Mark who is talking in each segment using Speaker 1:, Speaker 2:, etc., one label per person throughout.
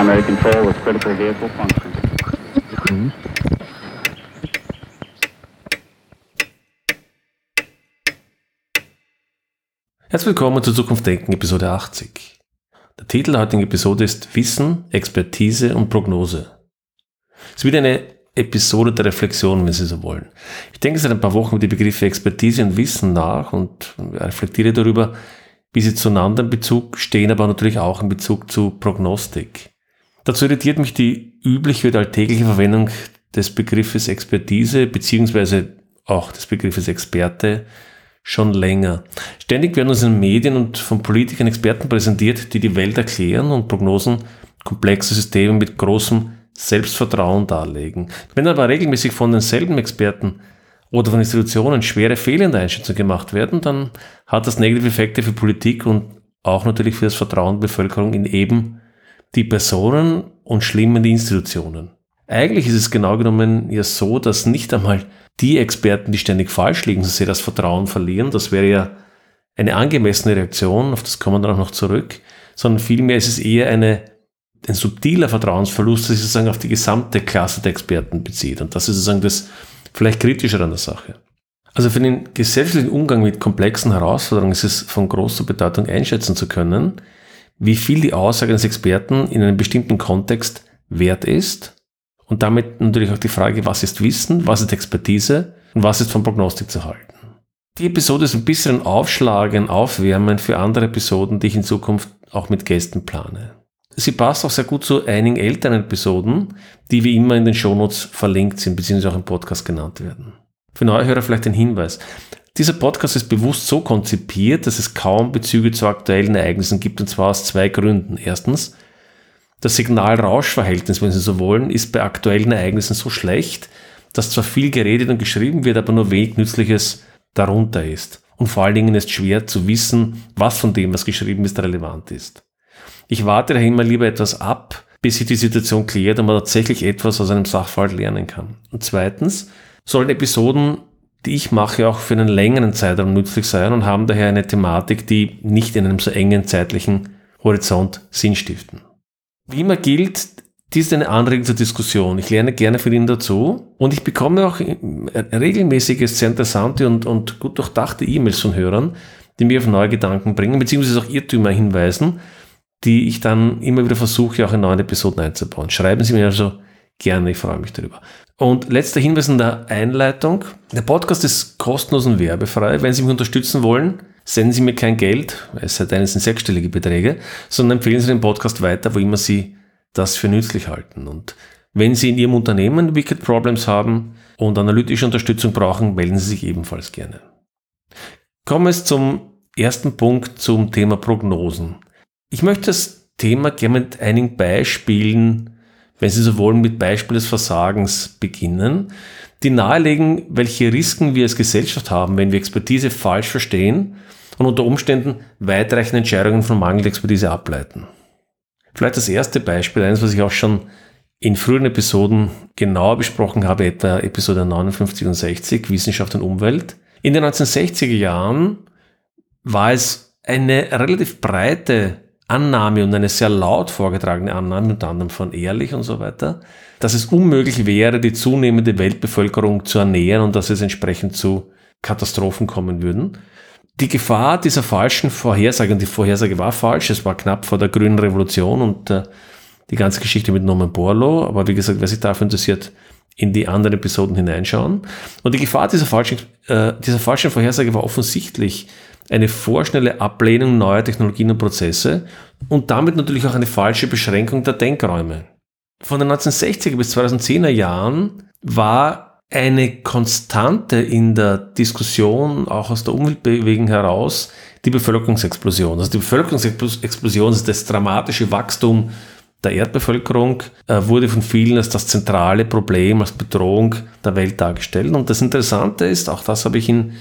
Speaker 1: primary control with critical vehicle function.
Speaker 2: Herzlich willkommen zu Zukunft Denken, Episode 80. Der Titel der heutigen Episode ist Wissen, Expertise und Prognose. Es ist wieder eine Episode der Reflexion, wenn Sie so wollen. Ich denke seit ein paar Wochen über die Begriffe Expertise und Wissen nach und reflektiere darüber, wie sie zueinander in Bezug stehen, aber natürlich auch in Bezug zu Prognostik. Dazu irritiert mich die übliche oder alltägliche Verwendung des Begriffes Expertise beziehungsweise auch des Begriffes Experte schon länger. Ständig werden uns in Medien und von Politikern Experten präsentiert, die die Welt erklären und Prognosen komplexe Systeme mit großem Selbstvertrauen darlegen. Wenn aber regelmäßig von denselben Experten oder von Institutionen schwere fehlende Einschätzungen gemacht werden, dann hat das negative Effekte für Politik und auch natürlich für das Vertrauen der Bevölkerung in eben die Personen und schlimm in die Institutionen. Eigentlich ist es genau genommen ja so, dass nicht einmal die Experten, die ständig falsch liegen, so sehr das Vertrauen verlieren. Das wäre ja eine angemessene Reaktion, auf das kommen wir dann auch noch zurück, sondern vielmehr ist es eher eine, ein subtiler Vertrauensverlust, der sich sozusagen auf die gesamte Klasse der Experten bezieht. Und das ist sozusagen das vielleicht kritischer an der Sache. Also für den gesellschaftlichen Umgang mit komplexen Herausforderungen ist es von großer Bedeutung einschätzen zu können, wie viel die Aussage eines Experten in einem bestimmten Kontext wert ist und damit natürlich auch die Frage, was ist Wissen, was ist Expertise und was ist von Prognostik zu halten. Die Episode ist ein bisschen ein Aufschlagen, Aufwärmen für andere Episoden, die ich in Zukunft auch mit Gästen plane. Sie passt auch sehr gut zu einigen älteren Episoden, die wie immer in den Shownotes verlinkt sind, beziehungsweise auch im Podcast genannt werden. Für neue Hörer vielleicht ein Hinweis. Dieser Podcast ist bewusst so konzipiert, dass es kaum Bezüge zu aktuellen Ereignissen gibt, und zwar aus zwei Gründen. Erstens, das Signal-Rausch-Verhältnis, wenn Sie so wollen, ist bei aktuellen Ereignissen so schlecht, dass zwar viel geredet und geschrieben wird, aber nur wenig Nützliches darunter ist. Und vor allen Dingen ist schwer zu wissen, was von dem, was geschrieben ist, relevant ist. Ich warte daher immer lieber etwas ab, bis sich die Situation klärt und man tatsächlich etwas aus einem Sachverhalt lernen kann. Und zweitens sollen Episoden, die ich mache, auch für einen längeren Zeitraum nützlich sein und haben daher eine Thematik, die nicht in einem so engen zeitlichen Horizont Sinn stiften. Wie immer gilt, dies ist eine Anregung zur Diskussion. Ich lerne gerne von Ihnen dazu und ich bekomme auch regelmäßige, sehr interessante und, und gut durchdachte E-Mails von Hörern, die mir auf neue Gedanken bringen, beziehungsweise auch Irrtümer hinweisen, die ich dann immer wieder versuche, auch in neuen Episoden einzubauen. Schreiben Sie mir also gerne, ich freue mich darüber. Und letzter Hinweis in der Einleitung. Der Podcast ist kostenlos und werbefrei. Wenn Sie mich unterstützen wollen, senden Sie mir kein Geld, es sei denn, es sind sechsstellige Beträge, sondern empfehlen Sie den Podcast weiter, wo immer Sie das für nützlich halten. Und wenn Sie in Ihrem Unternehmen Wicked Problems haben und analytische Unterstützung brauchen, melden Sie sich ebenfalls gerne. Kommen wir zum ersten Punkt zum Thema Prognosen. Ich möchte das Thema gerne mit einigen Beispielen, wenn Sie so wollen, mit Beispiel des Versagens beginnen, die nahelegen, welche Risiken wir als Gesellschaft haben, wenn wir Expertise falsch verstehen und unter Umständen weitreichende Entscheidungen von mangelnder Expertise ableiten. Vielleicht das erste Beispiel, eines, was ich auch schon in früheren Episoden genauer besprochen habe, etwa Episode 59 und 60, Wissenschaft und Umwelt. In den 1960er Jahren war es eine relativ breite Annahme und eine sehr laut vorgetragene Annahme, unter anderem von Ehrlich und so weiter, dass es unmöglich wäre, die zunehmende Weltbevölkerung zu ernähren und dass es entsprechend zu Katastrophen kommen würden. Die Gefahr dieser falschen Vorhersage, und die Vorhersage war falsch, es war knapp vor der grünen Revolution und äh, die ganze Geschichte mit Norman Borlaug, aber wie gesagt, wer sich dafür interessiert, in die anderen Episoden hineinschauen. Und die Gefahr dieser falschen, äh, dieser falschen Vorhersage war offensichtlich, eine vorschnelle Ablehnung neuer Technologien und Prozesse und damit natürlich auch eine falsche Beschränkung der Denkräume. Von den 1960er bis 2010er Jahren war eine Konstante in der Diskussion, auch aus der Umweltbewegung heraus, die Bevölkerungsexplosion. Also die Bevölkerungsexplosion ist das dramatische Wachstum der Erdbevölkerung, äh, wurde von vielen als das zentrale Problem, als Bedrohung der Welt dargestellt. Und das Interessante ist, auch das habe ich in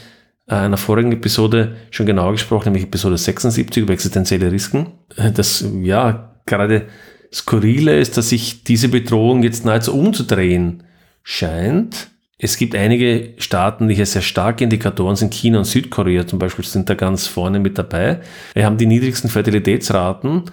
Speaker 2: einer vorigen Episode schon genauer gesprochen, nämlich Episode 76 über existenzielle Risiken. Äh, das, ja, gerade skurrile ist, dass sich diese Bedrohung jetzt nahezu umzudrehen scheint. Es gibt einige Staaten, die hier sehr starke Indikatoren sind. China und Südkorea zum Beispiel sind da ganz vorne mit dabei. Wir haben die niedrigsten Fertilitätsraten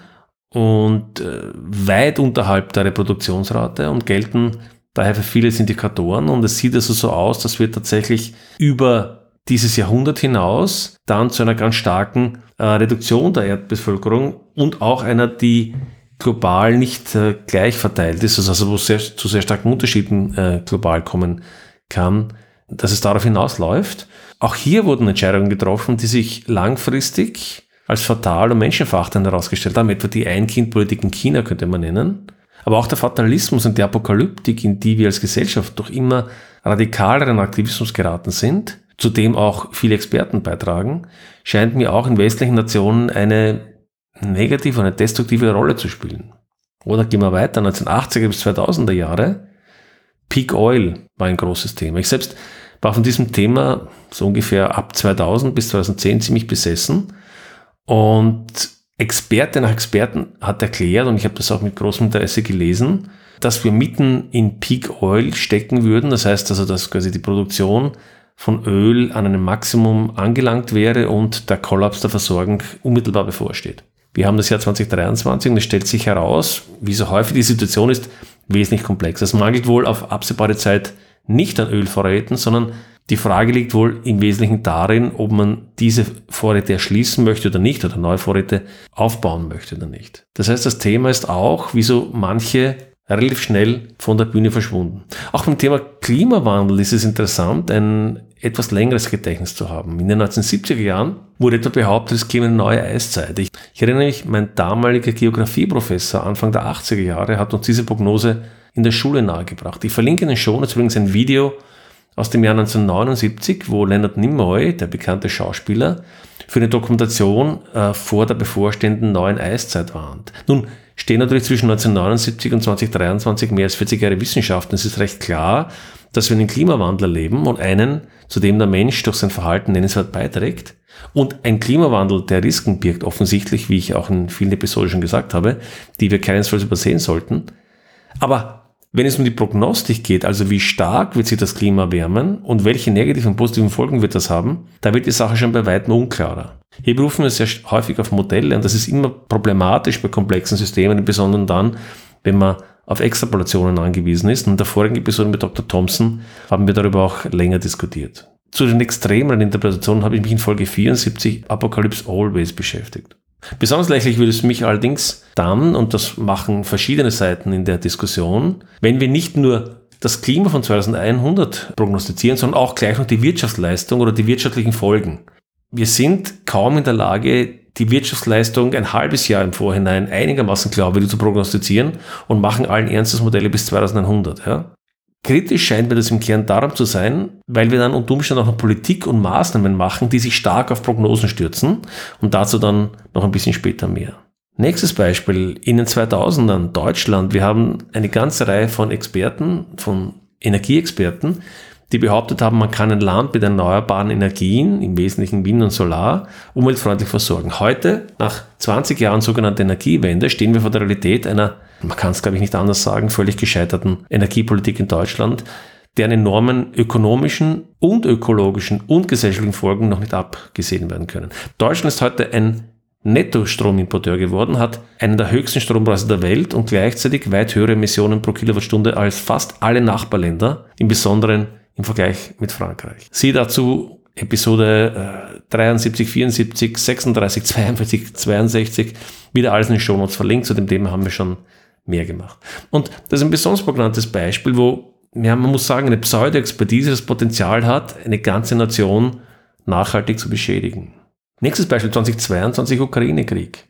Speaker 2: und äh, weit unterhalb der Reproduktionsrate und gelten daher für viele Indikatoren. Und es sieht also so aus, dass wir tatsächlich über dieses Jahrhundert hinaus dann zu einer ganz starken äh, Reduktion der Erdbevölkerung und auch einer, die global nicht äh, gleich verteilt ist, also wo es sehr, zu sehr starken Unterschieden äh, global kommen kann, dass es darauf hinausläuft. Auch hier wurden Entscheidungen getroffen, die sich langfristig als fatal und menschenverachtend herausgestellt haben, etwa die Ein-Kind-Politik in China könnte man nennen. Aber auch der Fatalismus und die Apokalyptik, in die wir als Gesellschaft durch immer radikaleren Aktivismus geraten sind, zu dem auch viele Experten beitragen, scheint mir auch in westlichen Nationen eine negative, eine destruktive Rolle zu spielen. Oder gehen wir weiter, 1980er bis 2000er Jahre, Peak Oil war ein großes Thema. Ich selbst war von diesem Thema so ungefähr ab 2000 bis 2010 ziemlich besessen und Experte nach Experten hat erklärt, und ich habe das auch mit großem Interesse gelesen, dass wir mitten in Peak Oil stecken würden. Das heißt also, dass quasi die Produktion von Öl an einem Maximum angelangt wäre und der Kollaps der Versorgung unmittelbar bevorsteht. Wir haben das Jahr 2023 und es stellt sich heraus, wie so häufig die Situation ist, wesentlich komplex. Es mangelt wohl auf absehbare Zeit nicht an Ölvorräten, sondern die Frage liegt wohl im Wesentlichen darin, ob man diese Vorräte erschließen möchte oder nicht oder neue Vorräte aufbauen möchte oder nicht. Das heißt, das Thema ist auch, wieso manche relativ schnell von der Bühne verschwunden. Auch beim Thema Klimawandel ist es interessant, ein etwas längeres Gedächtnis zu haben. In den 1970er Jahren wurde etwa behauptet, es käme eine neue Eiszeit. Ich, ich erinnere mich, mein damaliger Geografieprofessor Anfang der 80er Jahre hat uns diese Prognose in der Schule nahegebracht. Ich verlinke Ihnen schon jetzt übrigens ein Video aus dem Jahr 1979, wo Leonard Nimoy, der bekannte Schauspieler, für eine Dokumentation äh, vor der bevorstehenden neuen Eiszeit warnt. Nun stehen natürlich zwischen 1979 und 2023 mehr als 40 Jahre Wissenschaft. Und es ist recht klar, dass wir einen Klimawandel erleben und einen, zu dem der Mensch durch sein Verhalten nennenswert beiträgt. Und ein Klimawandel, der Risiken birgt, offensichtlich, wie ich auch in vielen Episoden schon gesagt habe, die wir keinesfalls übersehen sollten. Aber wenn es um die Prognostik geht, also wie stark wird sich das Klima wärmen und welche negativen und positiven Folgen wird das haben, da wird die Sache schon bei weitem unklarer. Hier berufen wir sehr häufig auf Modelle und das ist immer problematisch bei komplexen Systemen, im Besonderen dann, wenn man auf Extrapolationen angewiesen ist. Und in der vorigen Episode mit Dr. Thompson haben wir darüber auch länger diskutiert. Zu den extremeren Interpretationen habe ich mich in Folge 74 Apocalypse Always beschäftigt. Besonders lächerlich würde es mich allerdings dann, und das machen verschiedene Seiten in der Diskussion, wenn wir nicht nur das Klima von 2100 prognostizieren, sondern auch gleich noch die Wirtschaftsleistung oder die wirtschaftlichen Folgen. Wir sind kaum in der Lage, die Wirtschaftsleistung ein halbes Jahr im Vorhinein einigermaßen glaubwürdig zu prognostizieren und machen allen Ernstes Modelle bis 2100. Ja? Kritisch scheint mir das im Kern darum zu sein, weil wir dann unter Umständen auch noch Politik und Maßnahmen machen, die sich stark auf Prognosen stürzen und dazu dann noch ein bisschen später mehr. Nächstes Beispiel, in den 2000ern Deutschland. Wir haben eine ganze Reihe von Experten, von Energieexperten, die behauptet haben, man kann ein Land mit erneuerbaren Energien, im Wesentlichen Wind und Solar, umweltfreundlich versorgen. Heute, nach 20 Jahren sogenannter Energiewende, stehen wir vor der Realität einer man kann es glaube ich nicht anders sagen, völlig gescheiterten Energiepolitik in Deutschland, deren enormen ökonomischen und ökologischen und gesellschaftlichen Folgen noch nicht abgesehen werden können. Deutschland ist heute ein Netto-Stromimporteur geworden, hat einen der höchsten Strompreise der Welt und gleichzeitig weit höhere Emissionen pro Kilowattstunde als fast alle Nachbarländer, im Besonderen im Vergleich mit Frankreich. Sie dazu Episode äh, 73, 74, 36, 42, 62, wieder alles in den Show Notes verlinkt. Zu dem Thema haben wir schon mehr gemacht. Und das ist ein besonders prägnantes Beispiel, wo ja, man muss sagen, eine Pseudo-Expertise das Potenzial hat, eine ganze Nation nachhaltig zu beschädigen. Nächstes Beispiel 2022 Ukraine-Krieg.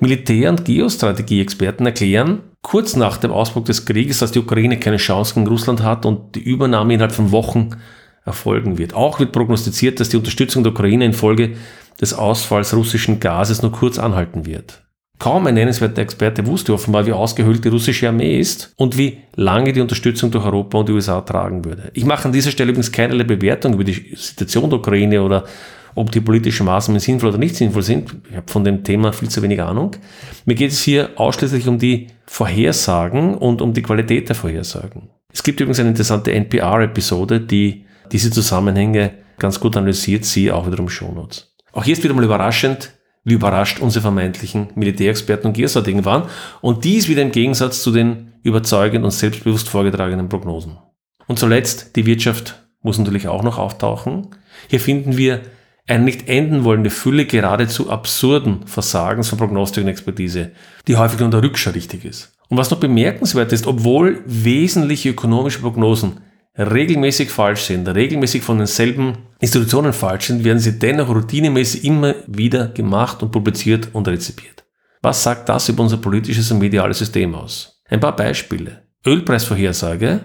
Speaker 2: Militär- und Geostrategie-Experten erklären, kurz nach dem Ausbruch des Krieges, dass die Ukraine keine Chance gegen Russland hat und die Übernahme innerhalb von Wochen erfolgen wird. Auch wird prognostiziert, dass die Unterstützung der Ukraine infolge des Ausfalls russischen Gases nur kurz anhalten wird. Kaum ein nennenswerter Experte wusste offenbar, wie ausgehöhlt die russische Armee ist und wie lange die Unterstützung durch Europa und die USA tragen würde. Ich mache an dieser Stelle übrigens keinerlei Bewertung über die Situation der Ukraine oder ob die politischen Maßnahmen sinnvoll oder nicht sinnvoll sind. Ich habe von dem Thema viel zu wenig Ahnung. Mir geht es hier ausschließlich um die Vorhersagen und um die Qualität der Vorhersagen. Es gibt übrigens eine interessante NPR-Episode, die diese Zusammenhänge ganz gut analysiert, sie auch wiederum Shownotes. Auch hier ist wieder mal überraschend, wie überrascht unsere vermeintlichen Militärexperten und Geostrategen waren. Und dies wieder im Gegensatz zu den überzeugend und selbstbewusst vorgetragenen Prognosen. Und zuletzt, die Wirtschaft muss natürlich auch noch auftauchen. Hier finden wir eine nicht enden wollende Fülle geradezu absurden Versagens von Prognostik und Expertise, die häufig nur der Rückschau richtig ist. Und was noch bemerkenswert ist, obwohl wesentliche ökonomische Prognosen regelmäßig falsch sind, regelmäßig von denselben Institutionen falsch sind, werden sie dennoch routinemäßig immer wieder gemacht und publiziert und rezipiert. Was sagt das über unser politisches und mediales System aus? Ein paar Beispiele. Ölpreisvorhersage.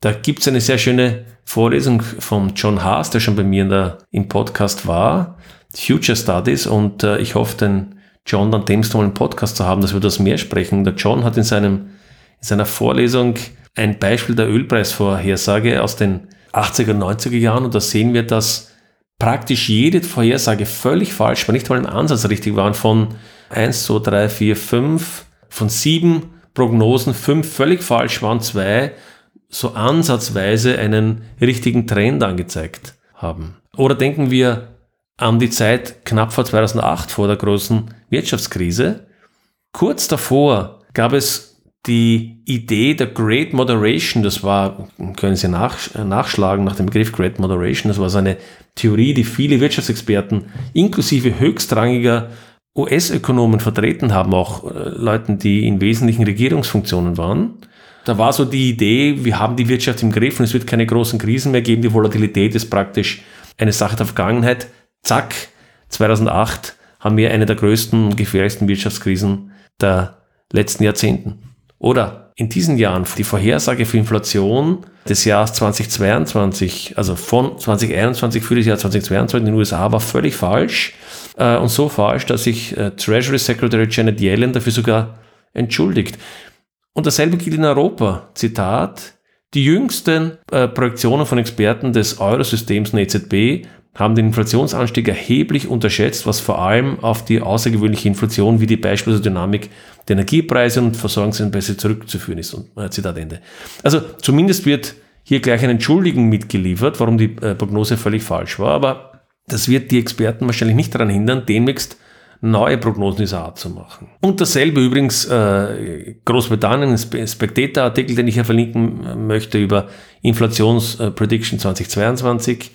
Speaker 2: Da gibt es eine sehr schöne Vorlesung von John Haas, der schon bei mir in der, im Podcast war. Future Studies und äh, ich hoffe, den John dann demnächst mal einen Podcast zu haben, dass wir das mehr sprechen. Der John hat in, seinem, in seiner Vorlesung ein Beispiel der Ölpreisvorhersage aus den 80er, 90er Jahren und da sehen wir, dass praktisch jede Vorhersage völlig falsch war, nicht mal im Ansatz richtig waren von 1, 2, 3, 4, 5, von sieben Prognosen, fünf völlig falsch waren, zwei so ansatzweise einen richtigen Trend angezeigt haben. Oder denken wir an die Zeit knapp vor 2008, vor der großen Wirtschaftskrise. Kurz davor gab es die Idee der Great Moderation, das war, können Sie nach, nachschlagen nach dem Begriff Great Moderation, das war so eine Theorie, die viele Wirtschaftsexperten inklusive höchstrangiger US-Ökonomen vertreten haben, auch äh, Leuten, die in wesentlichen Regierungsfunktionen waren. Da war so die Idee, wir haben die Wirtschaft im Griff und es wird keine großen Krisen mehr geben, die Volatilität ist praktisch eine Sache der Vergangenheit. Zack, 2008 haben wir eine der größten und gefährlichsten Wirtschaftskrisen der letzten Jahrzehnten. Oder in diesen Jahren die Vorhersage für Inflation des Jahres 2022, also von 2021 für das Jahr 2022 in den USA war völlig falsch äh, und so falsch, dass sich äh, Treasury Secretary Janet Yellen dafür sogar entschuldigt. Und dasselbe gilt in Europa. Zitat, die jüngsten äh, Projektionen von Experten des Eurosystems und EZB haben den Inflationsanstieg erheblich unterschätzt, was vor allem auf die außergewöhnliche Inflation wie die beispielsweise Dynamik der Energiepreise und Versorgungsengpässe zurückzuführen ist. Und, äh, Zitat Ende. Also zumindest wird hier gleich eine Entschuldigung mitgeliefert, warum die äh, Prognose völlig falsch war, aber das wird die Experten wahrscheinlich nicht daran hindern, demnächst neue Prognosen dieser Art zu machen. Und dasselbe übrigens äh, Großbritannien, Spectator-Artikel, den ich hier verlinken möchte über Inflationsprediction äh, 2022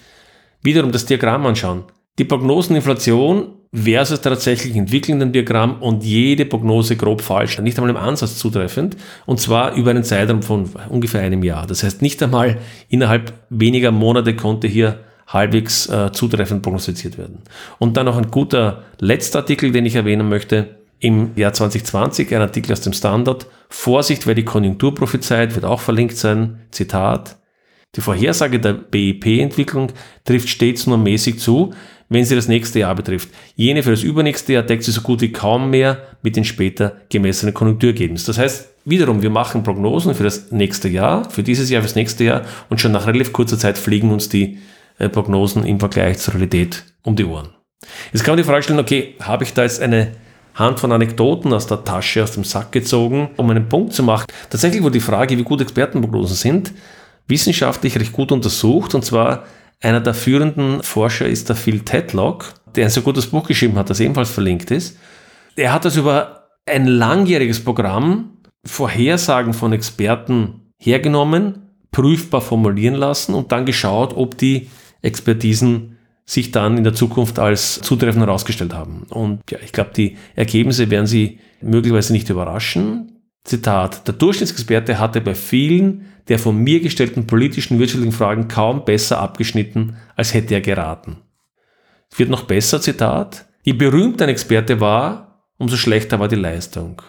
Speaker 2: wiederum das Diagramm anschauen. Die Prognoseninflation versus tatsächlich entwickelnden Diagramm und jede Prognose grob falsch, nicht einmal im Ansatz zutreffend und zwar über einen Zeitraum von ungefähr einem Jahr. Das heißt, nicht einmal innerhalb weniger Monate konnte hier halbwegs äh, zutreffend prognostiziert werden. Und dann noch ein guter letzter Artikel, den ich erwähnen möchte. Im Jahr 2020 ein Artikel aus dem Standard. Vorsicht, wer die Konjunktur prophezeit, wird auch verlinkt sein. Zitat. Die Vorhersage der BIP-Entwicklung trifft stets nur mäßig zu, wenn sie das nächste Jahr betrifft. Jene für das übernächste Jahr deckt sie so gut wie kaum mehr mit den später gemessenen Konjunkturergebnissen. Das heißt, wiederum, wir machen Prognosen für das nächste Jahr, für dieses Jahr, fürs nächste Jahr und schon nach relativ kurzer Zeit fliegen uns die Prognosen im Vergleich zur Realität um die Ohren. Jetzt kann man die Frage stellen, okay, habe ich da jetzt eine Hand von Anekdoten aus der Tasche, aus dem Sack gezogen, um einen Punkt zu machen? Tatsächlich wurde die Frage, wie gut Expertenprognosen sind, wissenschaftlich recht gut untersucht. Und zwar einer der führenden Forscher ist der Phil Tedlock, der ein so gutes Buch geschrieben hat, das ebenfalls verlinkt ist. Er hat das über ein langjähriges Programm Vorhersagen von Experten hergenommen, prüfbar formulieren lassen und dann geschaut, ob die Expertisen sich dann in der Zukunft als zutreffend herausgestellt haben. Und ja, ich glaube, die Ergebnisse werden Sie möglicherweise nicht überraschen. Zitat, der Durchschnittsexperte hatte bei vielen der von mir gestellten politischen wirtschaftlichen Fragen kaum besser abgeschnitten, als hätte er geraten. Es wird noch besser, Zitat, je berühmter ein Experte war, umso schlechter war die Leistung.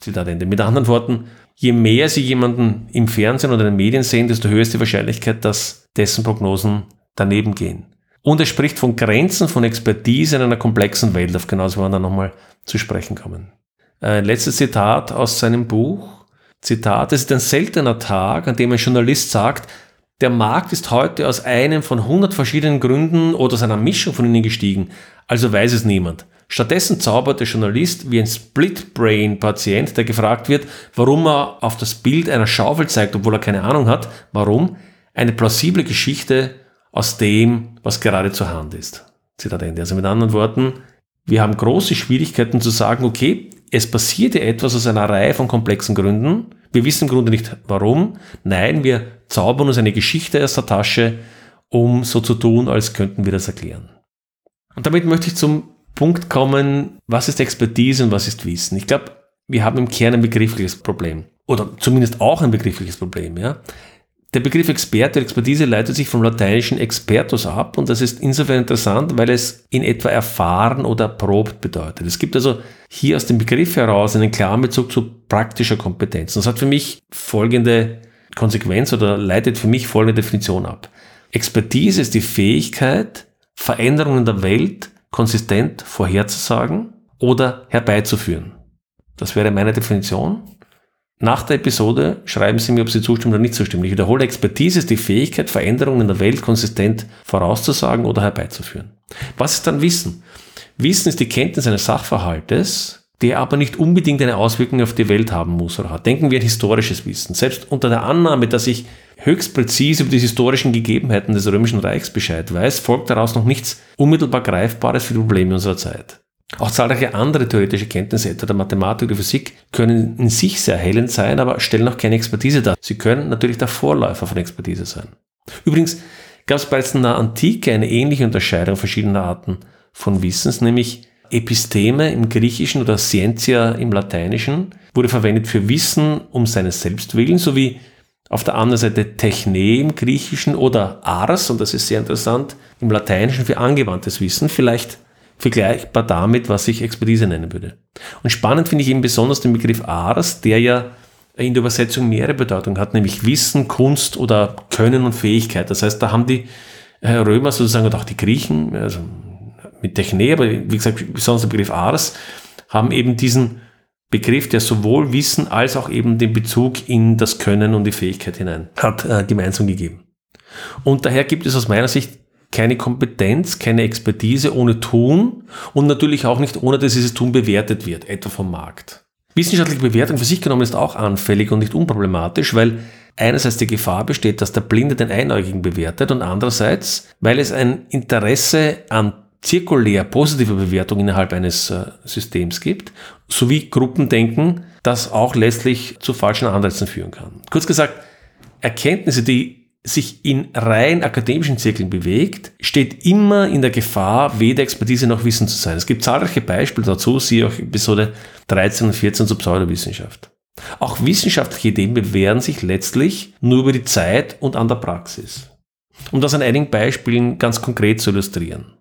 Speaker 2: Zitat Ende. Mit anderen Worten, je mehr Sie jemanden im Fernsehen oder in den Medien sehen, desto höher ist die Wahrscheinlichkeit, dass dessen Prognosen daneben gehen. Und er spricht von Grenzen von Expertise in einer komplexen Welt. Auf genau das wir dann nochmal zu sprechen kommen. Ein letztes Zitat aus seinem Buch. Zitat, es ist ein seltener Tag, an dem ein Journalist sagt, der Markt ist heute aus einem von 100 verschiedenen Gründen oder aus einer Mischung von ihnen gestiegen, also weiß es niemand. Stattdessen zaubert der Journalist wie ein Split-Brain-Patient, der gefragt wird, warum er auf das Bild einer Schaufel zeigt, obwohl er keine Ahnung hat, warum, eine plausible Geschichte aus dem, was gerade zur Hand ist. Zitat Ende. Also mit anderen Worten, wir haben große Schwierigkeiten zu sagen, okay, es passiert ja etwas aus einer Reihe von komplexen Gründen. Wir wissen im Grunde nicht warum. Nein, wir zaubern uns eine Geschichte aus der Tasche, um so zu tun, als könnten wir das erklären. Und damit möchte ich zum Punkt kommen, was ist Expertise und was ist Wissen? Ich glaube, wir haben im Kern ein begriffliches Problem. Oder zumindest auch ein begriffliches Problem, ja. Der Begriff Experte, Expertise leitet sich vom lateinischen expertus ab und das ist insofern interessant, weil es in etwa erfahren oder erprobt bedeutet. Es gibt also hier aus dem Begriff heraus einen klaren Bezug zu praktischer Kompetenz. Und das hat für mich folgende Konsequenz oder leitet für mich folgende Definition ab. Expertise ist die Fähigkeit, Veränderungen der Welt konsistent vorherzusagen oder herbeizuführen. Das wäre meine Definition. Nach der Episode schreiben Sie mir, ob Sie zustimmen oder nicht zustimmen. Ich wiederhole, Expertise ist die Fähigkeit, Veränderungen in der Welt konsistent vorauszusagen oder herbeizuführen. Was ist dann Wissen? Wissen ist die Kenntnis eines Sachverhaltes, der aber nicht unbedingt eine Auswirkung auf die Welt haben muss oder hat. Denken wir an historisches Wissen. Selbst unter der Annahme, dass ich höchst präzise über die historischen Gegebenheiten des Römischen Reichs Bescheid weiß, folgt daraus noch nichts unmittelbar Greifbares für die Probleme unserer Zeit. Auch zahlreiche andere theoretische Kenntnisse, etwa der Mathematik oder Physik, können in sich sehr erhellend sein, aber stellen auch keine Expertise dar. Sie können natürlich der Vorläufer von Expertise sein. Übrigens gab es bereits in der Antike eine ähnliche Unterscheidung verschiedener Arten von Wissens, nämlich Episteme im Griechischen oder Scientia im Lateinischen wurde verwendet für Wissen um seines Selbstwillen sowie auf der anderen Seite Techne im Griechischen oder Ars, und das ist sehr interessant, im Lateinischen für angewandtes Wissen, vielleicht vergleichbar damit, was ich Expertise nennen würde. Und spannend finde ich eben besonders den Begriff Ars, der ja in der Übersetzung mehrere Bedeutungen hat, nämlich Wissen, Kunst oder Können und Fähigkeit. Das heißt, da haben die äh, Römer sozusagen und auch die Griechen, also mit Techne, aber wie gesagt, besonders der Begriff Ars, haben eben diesen Begriff, der sowohl Wissen als auch eben den Bezug in das Können und die Fähigkeit hinein hat, äh, gemeinsam gegeben. Und daher gibt es aus meiner Sicht keine Kompetenz, keine Expertise ohne Tun und natürlich auch nicht ohne, dass dieses Tun bewertet wird, etwa vom Markt. Wissenschaftliche Bewertung für sich genommen ist auch anfällig und nicht unproblematisch, weil einerseits die Gefahr besteht, dass der Blinde den Einäugigen bewertet und andererseits, weil es ein Interesse an zirkulär positiver Bewertung innerhalb eines äh, Systems gibt, sowie Gruppendenken, das auch letztlich zu falschen Anreizen führen kann. Kurz gesagt, Erkenntnisse, die sich in rein akademischen Zirkeln bewegt, steht immer in der Gefahr, weder Expertise noch Wissen zu sein. Es gibt zahlreiche Beispiele dazu, siehe auch Episode 13 und 14 zur Pseudowissenschaft. Auch wissenschaftliche Ideen bewähren sich letztlich nur über die Zeit und an der Praxis. Um das an einigen Beispielen ganz konkret zu illustrieren.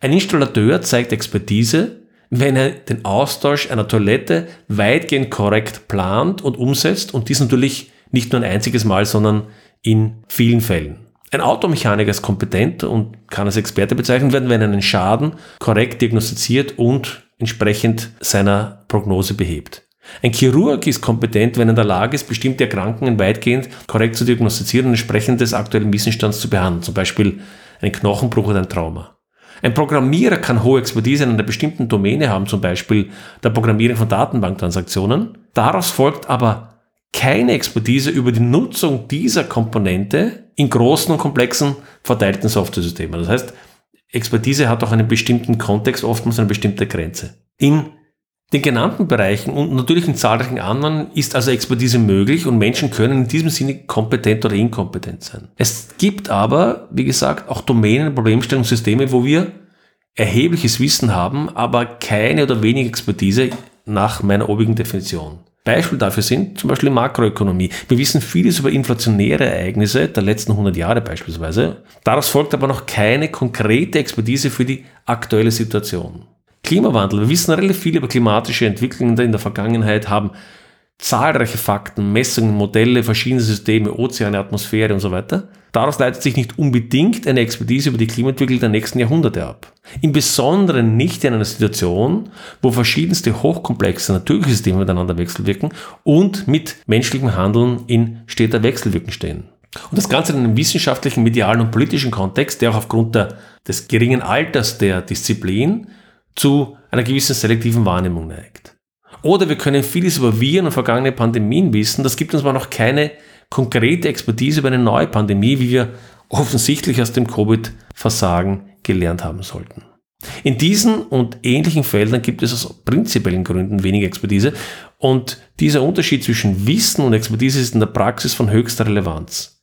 Speaker 2: Ein Installateur zeigt Expertise, wenn er den Austausch einer Toilette weitgehend korrekt plant und umsetzt und dies natürlich nicht nur ein einziges Mal, sondern in vielen Fällen. Ein Automechaniker ist kompetent und kann als Experte bezeichnet werden, wenn er einen Schaden korrekt diagnostiziert und entsprechend seiner Prognose behebt. Ein Chirurg ist kompetent, wenn er in der Lage ist, bestimmte Erkrankungen weitgehend korrekt zu diagnostizieren und entsprechend des aktuellen Wissensstands zu behandeln, zum Beispiel einen Knochenbruch oder ein Trauma. Ein Programmierer kann hohe Expertise in einer bestimmten Domäne haben, zum Beispiel der Programmierung von Datenbanktransaktionen. Daraus folgt aber keine Expertise über die Nutzung dieser Komponente in großen und komplexen verteilten Software-Systemen. Das heißt, Expertise hat auch einen bestimmten Kontext, oftmals eine bestimmte Grenze. In den genannten Bereichen und natürlich in zahlreichen anderen ist also Expertise möglich und Menschen können in diesem Sinne kompetent oder inkompetent sein. Es gibt aber, wie gesagt, auch Domänen, Problemstellungssysteme, wo wir erhebliches Wissen haben, aber keine oder wenig Expertise nach meiner obigen Definition. Beispiel dafür sind zum Beispiel Makroökonomie. Wir wissen vieles über inflationäre Ereignisse der letzten 100 Jahre beispielsweise. Daraus folgt aber noch keine konkrete Expertise für die aktuelle Situation. Klimawandel. Wir wissen relativ viel über klimatische Entwicklungen in der Vergangenheit, haben zahlreiche Fakten, Messungen, Modelle, verschiedene Systeme, Ozeane, Atmosphäre und so weiter. Daraus leitet sich nicht unbedingt eine Expertise über die Klimaentwicklung der nächsten Jahrhunderte ab. Im Besonderen nicht in einer Situation, wo verschiedenste hochkomplexe natürliche Systeme miteinander wechselwirken und mit menschlichem Handeln in steter Wechselwirkung stehen. Und das Ganze in einem wissenschaftlichen, medialen und politischen Kontext, der auch aufgrund der, des geringen Alters der Disziplin zu einer gewissen selektiven Wahrnehmung neigt. Oder wir können vieles über Viren und vergangene Pandemien wissen, das gibt uns aber noch keine konkrete Expertise über eine neue Pandemie, wie wir offensichtlich aus dem Covid-Versagen gelernt haben sollten. In diesen und ähnlichen Feldern gibt es aus prinzipiellen Gründen weniger Expertise und dieser Unterschied zwischen Wissen und Expertise ist in der Praxis von höchster Relevanz.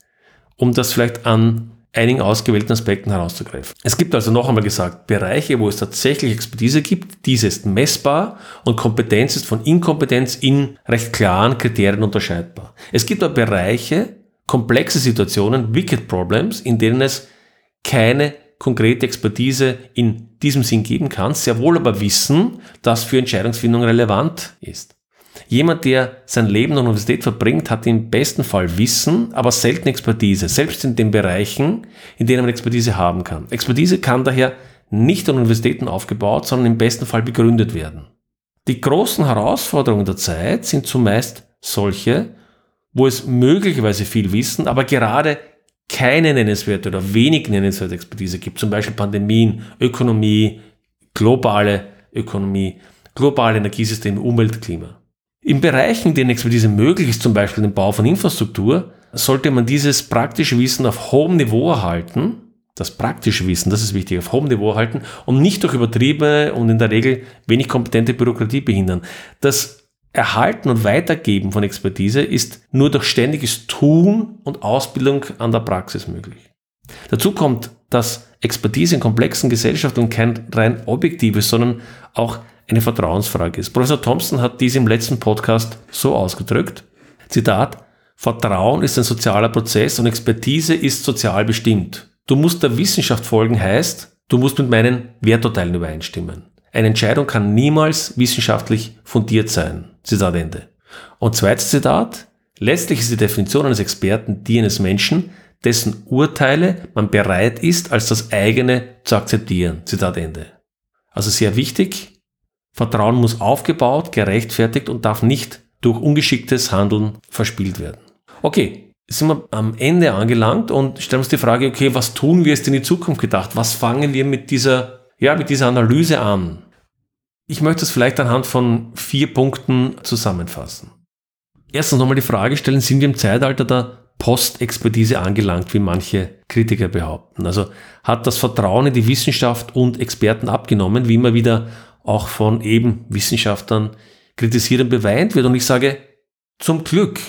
Speaker 2: Um das vielleicht an einigen ausgewählten Aspekten herauszugreifen. Es gibt also noch einmal gesagt, Bereiche, wo es tatsächlich Expertise gibt, diese ist messbar und Kompetenz ist von Inkompetenz in recht klaren Kriterien unterscheidbar. Es gibt aber Bereiche, komplexe Situationen, Wicked Problems, in denen es keine konkrete Expertise in diesem Sinn geben kann, sehr wohl aber wissen, dass für Entscheidungsfindung relevant ist. Jemand, der sein Leben an der Universität verbringt, hat im besten Fall Wissen, aber selten Expertise, selbst in den Bereichen, in denen man Expertise haben kann. Expertise kann daher nicht an Universitäten aufgebaut, sondern im besten Fall begründet werden. Die großen Herausforderungen der Zeit sind zumeist solche, wo es möglicherweise viel Wissen, aber gerade keine nennenswerte oder wenig nennenswerte Expertise gibt, zum Beispiel Pandemien, Ökonomie, globale Ökonomie, globale Energiesysteme, Umwelt, Klima. In Bereichen, in denen Expertise möglich ist, zum Beispiel im Bau von Infrastruktur, sollte man dieses praktische Wissen auf hohem Niveau erhalten, das praktische Wissen, das ist wichtig, auf hohem Niveau erhalten und nicht durch übertriebene und in der Regel wenig kompetente Bürokratie behindern. Das Erhalten und Weitergeben von Expertise ist nur durch ständiges Tun und Ausbildung an der Praxis möglich. Dazu kommt, dass Expertise in komplexen Gesellschaften kein rein objektives, sondern auch eine Vertrauensfrage ist. Professor Thompson hat dies im letzten Podcast so ausgedrückt. Zitat, Vertrauen ist ein sozialer Prozess und Expertise ist sozial bestimmt. Du musst der Wissenschaft folgen heißt, du musst mit meinen Werturteilen übereinstimmen. Eine Entscheidung kann niemals wissenschaftlich fundiert sein. Zitat Ende. Und zweites Zitat. Letztlich ist die Definition eines Experten die eines Menschen, dessen Urteile man bereit ist, als das eigene zu akzeptieren. Zitat Ende. Also sehr wichtig, Vertrauen muss aufgebaut, gerechtfertigt und darf nicht durch ungeschicktes Handeln verspielt werden. Okay, sind wir am Ende angelangt und stellen uns die Frage, okay, was tun wir jetzt in die Zukunft gedacht? Was fangen wir mit dieser, ja, mit dieser Analyse an? Ich möchte es vielleicht anhand von vier Punkten zusammenfassen. Erstens nochmal die Frage stellen, sind wir im Zeitalter der Postexpertise angelangt, wie manche Kritiker behaupten? Also hat das Vertrauen in die Wissenschaft und Experten abgenommen, wie immer wieder auch von eben Wissenschaftlern kritisiert und beweint wird. Und ich sage, zum Glück.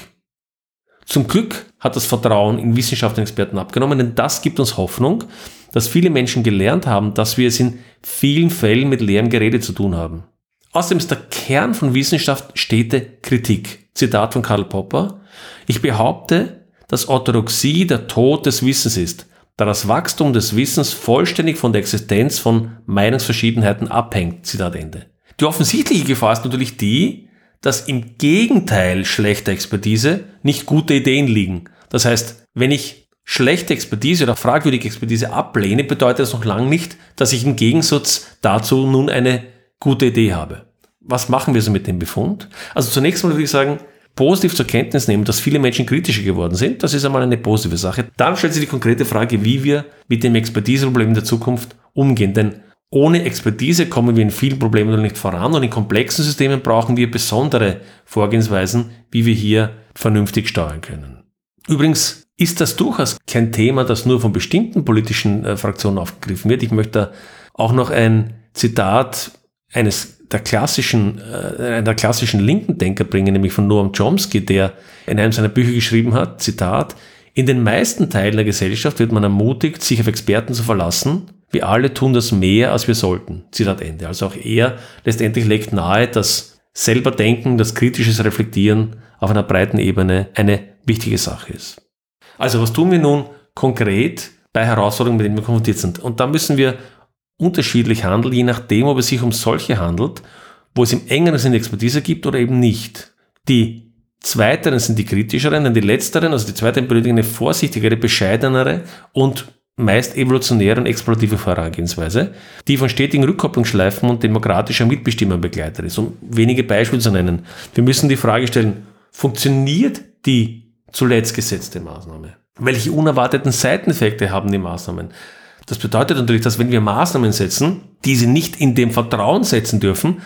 Speaker 2: Zum Glück hat das Vertrauen in Wissenschaftler und Experten abgenommen, denn das gibt uns Hoffnung, dass viele Menschen gelernt haben, dass wir es in vielen Fällen mit leerem Gerede zu tun haben. Außerdem ist der Kern von Wissenschaft stete Kritik. Zitat von Karl Popper. Ich behaupte, dass Orthodoxie der Tod des Wissens ist da das Wachstum des Wissens vollständig von der Existenz von Meinungsverschiedenheiten abhängt. Zitat Ende. Die offensichtliche Gefahr ist natürlich die, dass im Gegenteil schlechter Expertise nicht gute Ideen liegen. Das heißt, wenn ich schlechte Expertise oder fragwürdige Expertise ablehne, bedeutet das noch lange nicht, dass ich im Gegensatz dazu nun eine gute Idee habe. Was machen wir so mit dem Befund? Also zunächst mal würde ich sagen, positiv zur Kenntnis nehmen, dass viele Menschen kritischer geworden sind. Das ist einmal eine positive Sache. Dann stellt sich die konkrete Frage, wie wir mit dem Expertiseproblem in der Zukunft umgehen. Denn ohne Expertise kommen wir in vielen Problemen noch nicht voran und in komplexen Systemen brauchen wir besondere Vorgehensweisen, wie wir hier vernünftig steuern können. Übrigens ist das durchaus kein Thema, das nur von bestimmten politischen äh, Fraktionen aufgegriffen wird. Ich möchte auch noch ein Zitat eines der klassischen, äh, klassischen linken Denker bringen, nämlich von Noam Chomsky, der in einem seiner Bücher geschrieben hat, Zitat, in den meisten Teilen der Gesellschaft wird man ermutigt, sich auf Experten zu verlassen. Wir alle tun das mehr, als wir sollten. Zitat Ende. Also auch er letztendlich legt nahe, dass selber Denken, das kritisches Reflektieren auf einer breiten Ebene eine wichtige Sache ist. Also was tun wir nun konkret bei Herausforderungen, mit denen wir konfrontiert sind? Und da müssen wir unterschiedlich handelt, je nachdem, ob es sich um solche handelt, wo es im engeren Sinne Expertise gibt oder eben nicht. Die zweiteren sind die kritischeren, denn die letzteren, also die zweiteren benötigen eine vorsichtigere, bescheidenere und meist evolutionäre und explorative Vorangehensweise, die von stetigen Rückkopplungsschleifen und demokratischer Mitbestimmung begleitet ist. Um wenige Beispiele zu nennen. Wir müssen die Frage stellen, funktioniert die zuletzt gesetzte Maßnahme? Welche unerwarteten Seiteneffekte haben die Maßnahmen? Das bedeutet natürlich, dass wenn wir Maßnahmen setzen, diese nicht in dem Vertrauen setzen dürfen,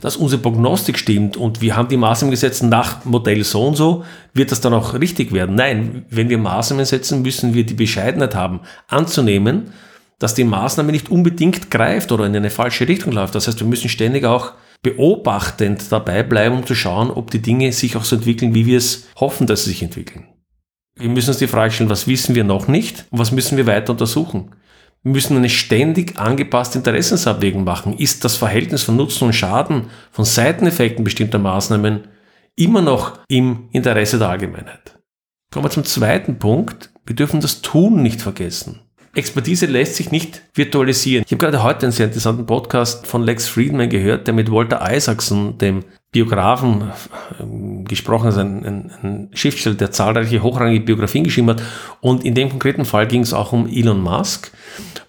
Speaker 2: dass unsere Prognostik stimmt und wir haben die Maßnahmen gesetzt nach Modell so und so, wird das dann auch richtig werden. Nein, wenn wir Maßnahmen setzen, müssen wir die Bescheidenheit haben, anzunehmen, dass die Maßnahme nicht unbedingt greift oder in eine falsche Richtung läuft. Das heißt, wir müssen ständig auch beobachtend dabei bleiben, um zu schauen, ob die Dinge sich auch so entwickeln, wie wir es hoffen, dass sie sich entwickeln. Wir müssen uns die Frage stellen, was wissen wir noch nicht und was müssen wir weiter untersuchen. Müssen eine ständig angepasste Interessensabwägung machen. Ist das Verhältnis von Nutzen und Schaden, von Seiteneffekten bestimmter Maßnahmen immer noch im Interesse der Allgemeinheit? Kommen wir zum zweiten Punkt. Wir dürfen das Tun nicht vergessen. Expertise lässt sich nicht virtualisieren. Ich habe gerade heute einen sehr interessanten Podcast von Lex Friedman gehört, der mit Walter Isaacson, dem Biografen, äh, gesprochen hat, ein, ein, ein Schriftsteller, der zahlreiche hochrangige Biografien geschrieben hat. Und in dem konkreten Fall ging es auch um Elon Musk.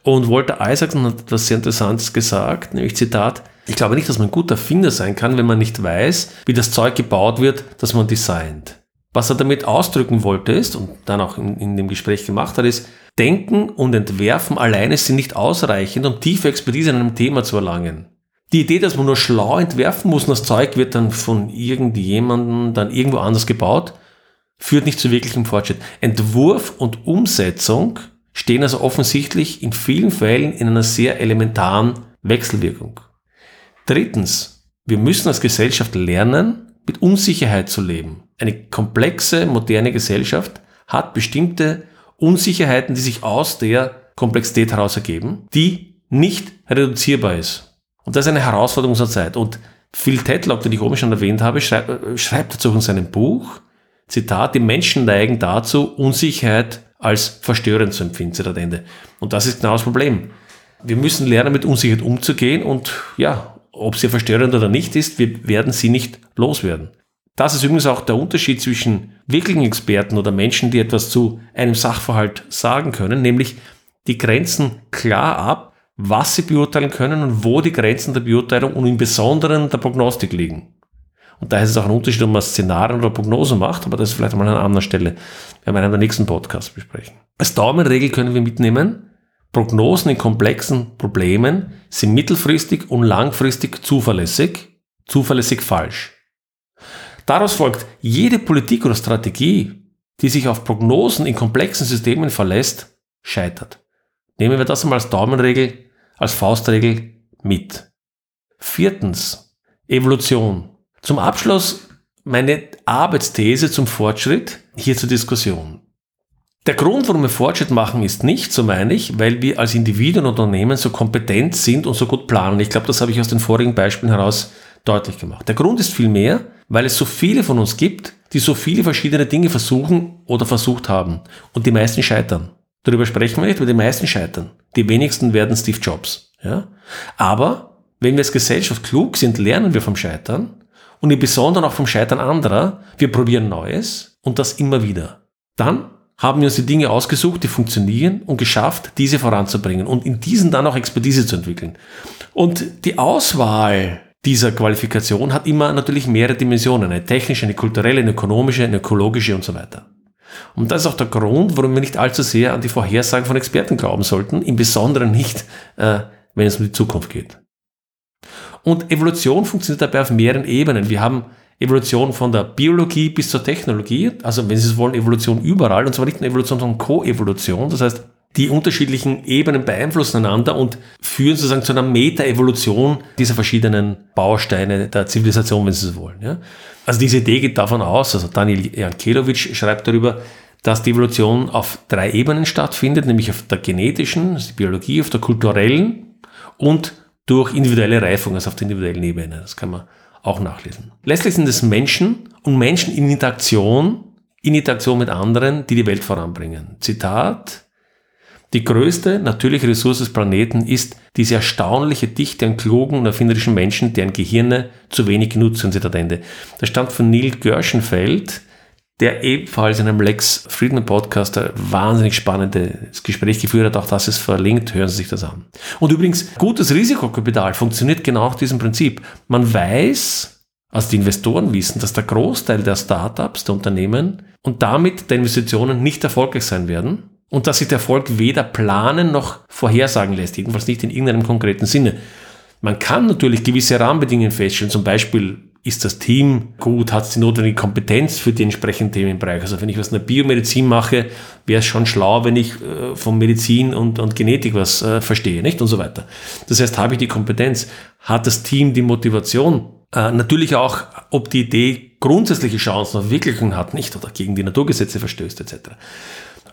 Speaker 2: Und Walter Isaacson hat etwas sehr Interessantes gesagt, nämlich Zitat, ich glaube nicht, dass man ein guter Erfinder sein kann, wenn man nicht weiß, wie das Zeug gebaut wird, das man designt. Was er damit ausdrücken wollte ist, und dann auch in, in dem Gespräch gemacht hat, ist, Denken und Entwerfen alleine sind nicht ausreichend, um tiefe Expertise in einem Thema zu erlangen. Die Idee, dass man nur schlau entwerfen muss und das Zeug wird dann von irgendjemandem dann irgendwo anders gebaut, führt nicht zu wirklichem Fortschritt. Entwurf und Umsetzung stehen also offensichtlich in vielen Fällen in einer sehr elementaren Wechselwirkung. Drittens, wir müssen als Gesellschaft lernen, mit Unsicherheit zu leben. Eine komplexe, moderne Gesellschaft hat bestimmte Unsicherheiten, die sich aus der Komplexität heraus ergeben, die nicht reduzierbar ist. Und das ist eine Herausforderung unserer Zeit. Und Phil Tedlock, den ich oben schon erwähnt habe, schreibt, äh, schreibt dazu in seinem Buch, Zitat, die Menschen neigen dazu, Unsicherheit als verstörend zu empfinden, Zitat Ende. Und das ist genau das Problem. Wir müssen lernen, mit Unsicherheit umzugehen und ja, ob sie verstörend oder nicht ist, wir werden sie nicht loswerden. Das ist übrigens auch der Unterschied zwischen wirklichen Experten oder Menschen, die etwas zu einem Sachverhalt sagen können, nämlich die Grenzen klar ab, was sie beurteilen können und wo die Grenzen der Beurteilung und im Besonderen der Prognostik liegen. Und da ist es auch ein Unterschied, ob man Szenarien oder Prognosen macht, aber das ist vielleicht mal an einer anderen Stelle. Wir werden in der nächsten Podcast besprechen. Als Daumenregel können wir mitnehmen, Prognosen in komplexen Problemen sind mittelfristig und langfristig zuverlässig, zuverlässig falsch. Daraus folgt, jede Politik oder Strategie, die sich auf Prognosen in komplexen Systemen verlässt, scheitert. Nehmen wir das einmal als Daumenregel, als Faustregel mit. Viertens, Evolution. Zum Abschluss meine Arbeitsthese zum Fortschritt hier zur Diskussion. Der Grund, warum wir Fortschritt machen, ist nicht, so meine ich, weil wir als Individuen und Unternehmen so kompetent sind und so gut planen. Ich glaube, das habe ich aus den vorigen Beispielen heraus deutlich gemacht. Der Grund ist vielmehr, weil es so viele von uns gibt, die so viele verschiedene Dinge versuchen oder versucht haben. Und die meisten scheitern. Darüber sprechen wir nicht, weil die meisten scheitern. Die wenigsten werden Steve Jobs. Ja? Aber wenn wir als Gesellschaft klug sind, lernen wir vom Scheitern und im Besonderen auch vom Scheitern anderer. Wir probieren Neues und das immer wieder. Dann haben wir uns die Dinge ausgesucht, die funktionieren und geschafft, diese voranzubringen und in diesen dann auch Expertise zu entwickeln. Und die Auswahl dieser Qualifikation hat immer natürlich mehrere Dimensionen. Eine technische, eine kulturelle, eine ökonomische, eine ökologische und so weiter. Und das ist auch der Grund, warum wir nicht allzu sehr an die Vorhersagen von Experten glauben sollten, im Besonderen nicht, äh, wenn es um die Zukunft geht. Und Evolution funktioniert dabei auf mehreren Ebenen. Wir haben Evolution von der Biologie bis zur Technologie, also wenn Sie es wollen, Evolution überall, und zwar nicht nur Evolution, sondern Koevolution. Das heißt, die unterschiedlichen Ebenen beeinflussen einander und führen sozusagen zu einer Meta-Evolution dieser verschiedenen Bausteine der Zivilisation, wenn Sie so wollen. Ja? Also diese Idee geht davon aus, also Daniel Jankelowitsch schreibt darüber, dass die Evolution auf drei Ebenen stattfindet, nämlich auf der genetischen, also die Biologie, auf der kulturellen und durch individuelle Reifung, also auf der individuellen Ebene. Das kann man auch nachlesen. Letztlich sind es Menschen und Menschen in Interaktion, in Interaktion mit anderen, die die Welt voranbringen. Zitat, die größte natürliche Ressource des Planeten ist diese erstaunliche Dichte an klugen und erfinderischen Menschen, deren Gehirne zu wenig nutzen. Zitat Ende. Das stammt von Neil Gershenfeld, der ebenfalls in einem Lex Friedman Podcast ein wahnsinnig spannendes Gespräch geführt hat. Auch das ist verlinkt, hören Sie sich das an. Und übrigens, gutes Risikokapital funktioniert genau nach diesem Prinzip. Man weiß, also die Investoren wissen, dass der Großteil der Startups, der Unternehmen und damit der Investitionen nicht erfolgreich sein werden und dass sich der Erfolg weder planen noch vorhersagen lässt, jedenfalls nicht in irgendeinem konkreten Sinne. Man kann natürlich gewisse Rahmenbedingungen feststellen, zum Beispiel ist das Team gut, hat es die notwendige Kompetenz für die entsprechenden Themenbereiche. Also wenn ich was in der Biomedizin mache, wäre es schon schlau, wenn ich äh, von Medizin und, und Genetik was äh, verstehe, nicht? Und so weiter. Das heißt, habe ich die Kompetenz, hat das Team die Motivation, äh, natürlich auch, ob die Idee grundsätzliche Chancen auf Wirklichung hat, nicht? Oder gegen die Naturgesetze verstößt, etc.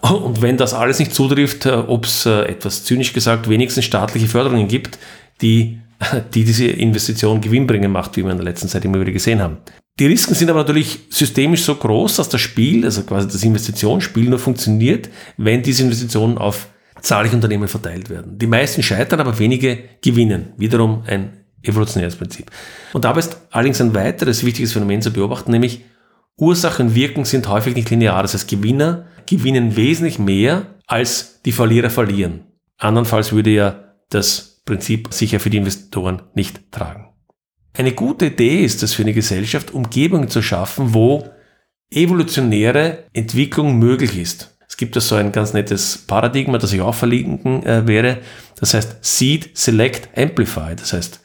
Speaker 2: Und wenn das alles nicht zutrifft, äh, ob es äh, etwas zynisch gesagt wenigstens staatliche Förderungen gibt, die die diese Investition gewinnbringend macht, wie wir in der letzten Zeit immer wieder gesehen haben. Die Risiken sind aber natürlich systemisch so groß, dass das Spiel, also quasi das Investitionsspiel nur funktioniert, wenn diese Investitionen auf zahlliche Unternehmen verteilt werden. Die meisten scheitern, aber wenige gewinnen. Wiederum ein evolutionäres Prinzip. Und dabei ist allerdings ein weiteres wichtiges Phänomen zu beobachten, nämlich Ursachen und Wirken sind häufig nicht linear. Das heißt, Gewinner gewinnen wesentlich mehr, als die Verlierer verlieren. Andernfalls würde ja das Prinzip sicher für die Investoren nicht tragen. Eine gute Idee ist es für eine Gesellschaft, Umgebungen zu schaffen, wo evolutionäre Entwicklung möglich ist. Es gibt da so ein ganz nettes Paradigma, das ich auch verlinken äh, wäre. Das heißt Seed, Select, Amplify. Das heißt,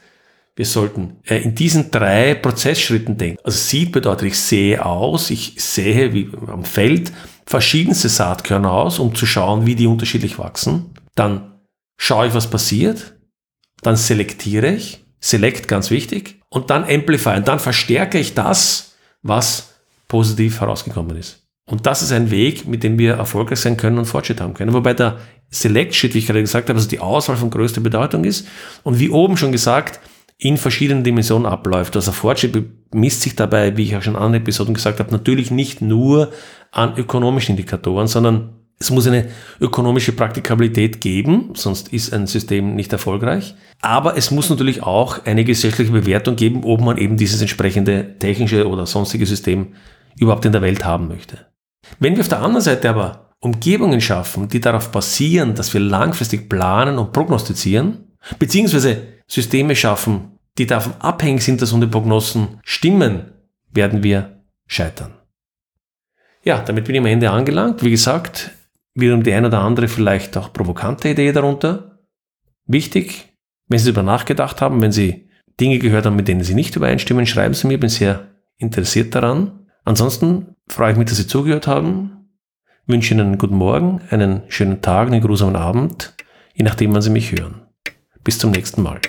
Speaker 2: wir sollten äh, in diesen drei Prozessschritten denken. Also Seed bedeutet, ich sehe aus, ich sehe wie am Feld verschiedenste Saatkörner aus, um zu schauen, wie die unterschiedlich wachsen. Dann schaue ich, was passiert dann selektiere ich, select ganz wichtig, und dann amplify, und dann verstärke ich das, was positiv herausgekommen ist. Und das ist ein Weg, mit dem wir erfolgreich sein können und Fortschritt haben können. Wobei der Select-Shit, wie ich gerade gesagt habe, also die Auswahl von größter Bedeutung ist und wie oben schon gesagt, in verschiedenen Dimensionen abläuft. Also Fortschritt misst sich dabei, wie ich auch schon in anderen Episoden gesagt habe, natürlich nicht nur an ökonomischen Indikatoren, sondern es muss eine ökonomische Praktikabilität geben, sonst ist ein System nicht erfolgreich. Aber es muss natürlich auch eine gesellschaftliche Bewertung geben, ob man eben dieses entsprechende technische oder sonstige System überhaupt in der Welt haben möchte. Wenn wir auf der anderen Seite aber Umgebungen schaffen, die darauf basieren, dass wir langfristig planen und prognostizieren, beziehungsweise Systeme schaffen, die davon abhängig sind, dass unsere Prognosen stimmen, werden wir scheitern. Ja, damit bin ich am Ende angelangt. Wie gesagt, wiederum die ein oder andere vielleicht auch provokante Idee darunter. Wichtig, wenn Sie darüber nachgedacht haben, wenn Sie Dinge gehört haben, mit denen Sie nicht übereinstimmen, schreiben Sie mir, bin sehr interessiert daran. Ansonsten freue ich mich, dass Sie zugehört haben, wünsche Ihnen einen guten Morgen, einen schönen Tag, einen grusamen Abend, je nachdem, wann Sie mich hören. Bis zum nächsten Mal.